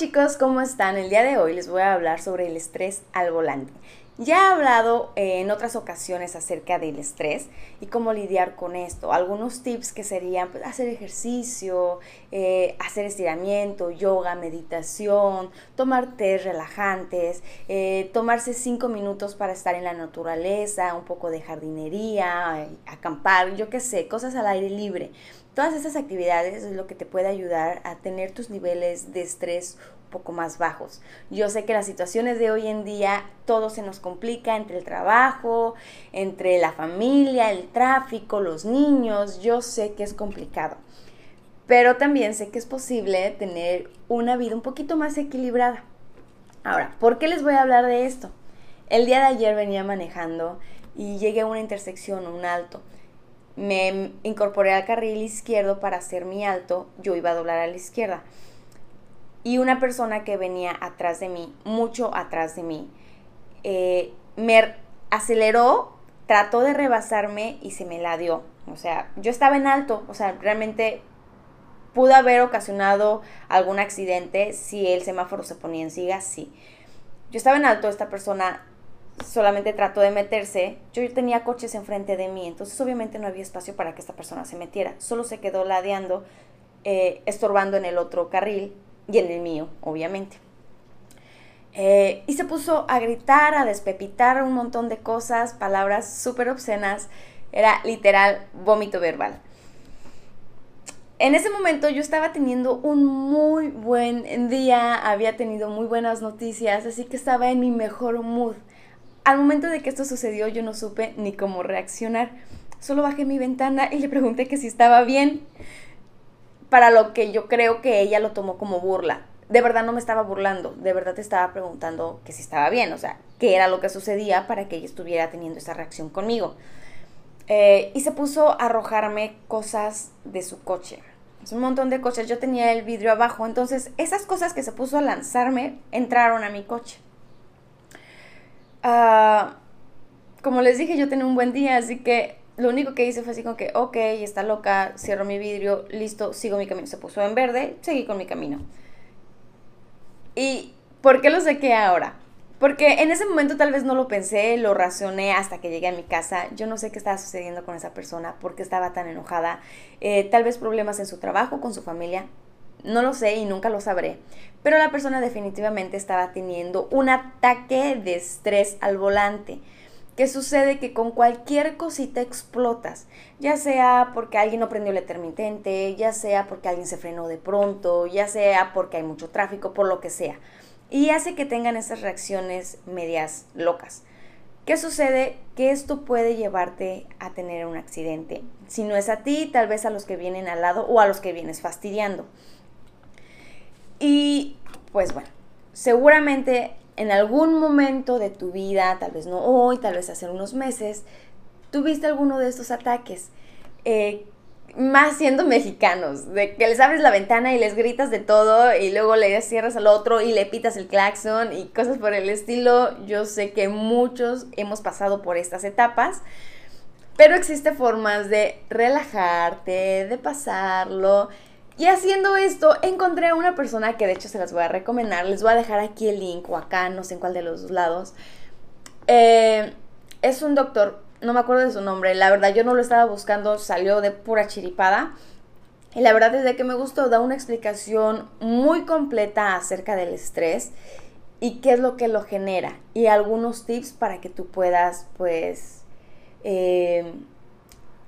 chicos, ¿cómo están? El día de hoy les voy a hablar sobre el estrés al volante. Ya he hablado eh, en otras ocasiones acerca del estrés y cómo lidiar con esto. Algunos tips que serían pues, hacer ejercicio, eh, hacer estiramiento, yoga, meditación, tomar té relajantes, eh, tomarse cinco minutos para estar en la naturaleza, un poco de jardinería, acampar, yo qué sé, cosas al aire libre. Todas esas actividades es lo que te puede ayudar a tener tus niveles de estrés un poco más bajos. Yo sé que las situaciones de hoy en día todo se nos complica entre el trabajo, entre la familia, el tráfico, los niños. Yo sé que es complicado. Pero también sé que es posible tener una vida un poquito más equilibrada. Ahora, ¿por qué les voy a hablar de esto? El día de ayer venía manejando y llegué a una intersección, un alto me incorporé al carril izquierdo para hacer mi alto, yo iba a doblar a la izquierda. Y una persona que venía atrás de mí, mucho atrás de mí, eh, me aceleró, trató de rebasarme y se me la dio. O sea, yo estaba en alto, o sea, realmente pudo haber ocasionado algún accidente si el semáforo se ponía en siga, sí. Yo estaba en alto, esta persona solamente trató de meterse, yo tenía coches enfrente de mí, entonces obviamente no había espacio para que esta persona se metiera, solo se quedó ladeando, eh, estorbando en el otro carril y en el mío, obviamente. Eh, y se puso a gritar, a despepitar un montón de cosas, palabras súper obscenas, era literal vómito verbal. En ese momento yo estaba teniendo un muy buen día, había tenido muy buenas noticias, así que estaba en mi mejor mood. Al momento de que esto sucedió yo no supe ni cómo reaccionar. Solo bajé mi ventana y le pregunté que si estaba bien, para lo que yo creo que ella lo tomó como burla. De verdad no me estaba burlando, de verdad te estaba preguntando que si estaba bien, o sea, qué era lo que sucedía para que ella estuviera teniendo esa reacción conmigo. Eh, y se puso a arrojarme cosas de su coche. Es un montón de coches, yo tenía el vidrio abajo, entonces esas cosas que se puso a lanzarme entraron a mi coche. Ah, como les dije, yo tenía un buen día, así que lo único que hice fue así como que, ok, está loca, cierro mi vidrio, listo, sigo mi camino. Se puso en verde, seguí con mi camino. ¿Y por qué lo sé ahora? Porque en ese momento tal vez no lo pensé, lo razoné hasta que llegué a mi casa. Yo no sé qué estaba sucediendo con esa persona, por qué estaba tan enojada. Eh, tal vez problemas en su trabajo, con su familia. No lo sé y nunca lo sabré. Pero la persona definitivamente estaba teniendo un ataque de estrés al volante. ¿Qué sucede? Que con cualquier cosita explotas, ya sea porque alguien no prendió el intermitente, ya sea porque alguien se frenó de pronto, ya sea porque hay mucho tráfico, por lo que sea. Y hace que tengan esas reacciones medias locas. ¿Qué sucede? Que esto puede llevarte a tener un accidente. Si no es a ti, tal vez a los que vienen al lado o a los que vienes fastidiando. Y pues bueno, seguramente en algún momento de tu vida, tal vez no hoy, tal vez hace unos meses, tuviste alguno de estos ataques. Eh, más siendo mexicanos, de que les abres la ventana y les gritas de todo y luego le cierras al otro y le pitas el claxon y cosas por el estilo. Yo sé que muchos hemos pasado por estas etapas, pero existen formas de relajarte, de pasarlo y haciendo esto, encontré a una persona que de hecho se las voy a recomendar. Les voy a dejar aquí el link o acá, no sé en cuál de los dos lados. Eh, es un doctor, no me acuerdo de su nombre. La verdad, yo no lo estaba buscando, salió de pura chiripada. Y la verdad, desde que me gustó, da una explicación muy completa acerca del estrés y qué es lo que lo genera. Y algunos tips para que tú puedas, pues, eh,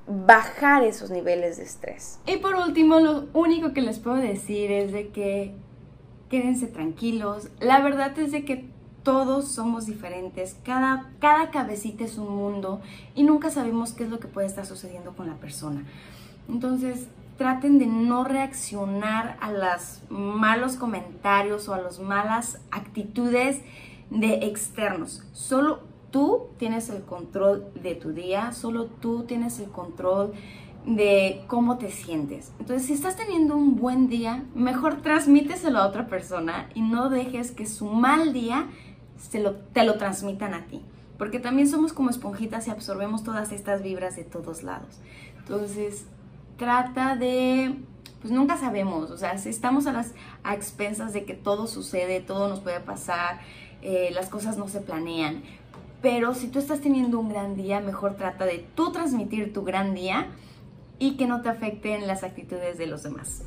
bajar esos niveles de estrés. Y por último, lo único que les puedo decir es de que quédense tranquilos. La verdad es de que todos somos diferentes, cada, cada cabecita es un mundo y nunca sabemos qué es lo que puede estar sucediendo con la persona. Entonces, traten de no reaccionar a los malos comentarios o a las malas actitudes de externos. Solo tú tienes el control de tu día, solo tú tienes el control de cómo te sientes. Entonces, si estás teniendo un buen día, mejor transmíteselo a otra persona y no dejes que su mal día te lo transmitan a ti. Porque también somos como esponjitas y absorbemos todas estas vibras de todos lados. Entonces, trata de pues nunca sabemos, o sea, si estamos a las a expensas de que todo sucede, todo nos puede pasar, eh, las cosas no se planean, pero si tú estás teniendo un gran día, mejor trata de tú transmitir tu gran día y que no te afecten las actitudes de los demás.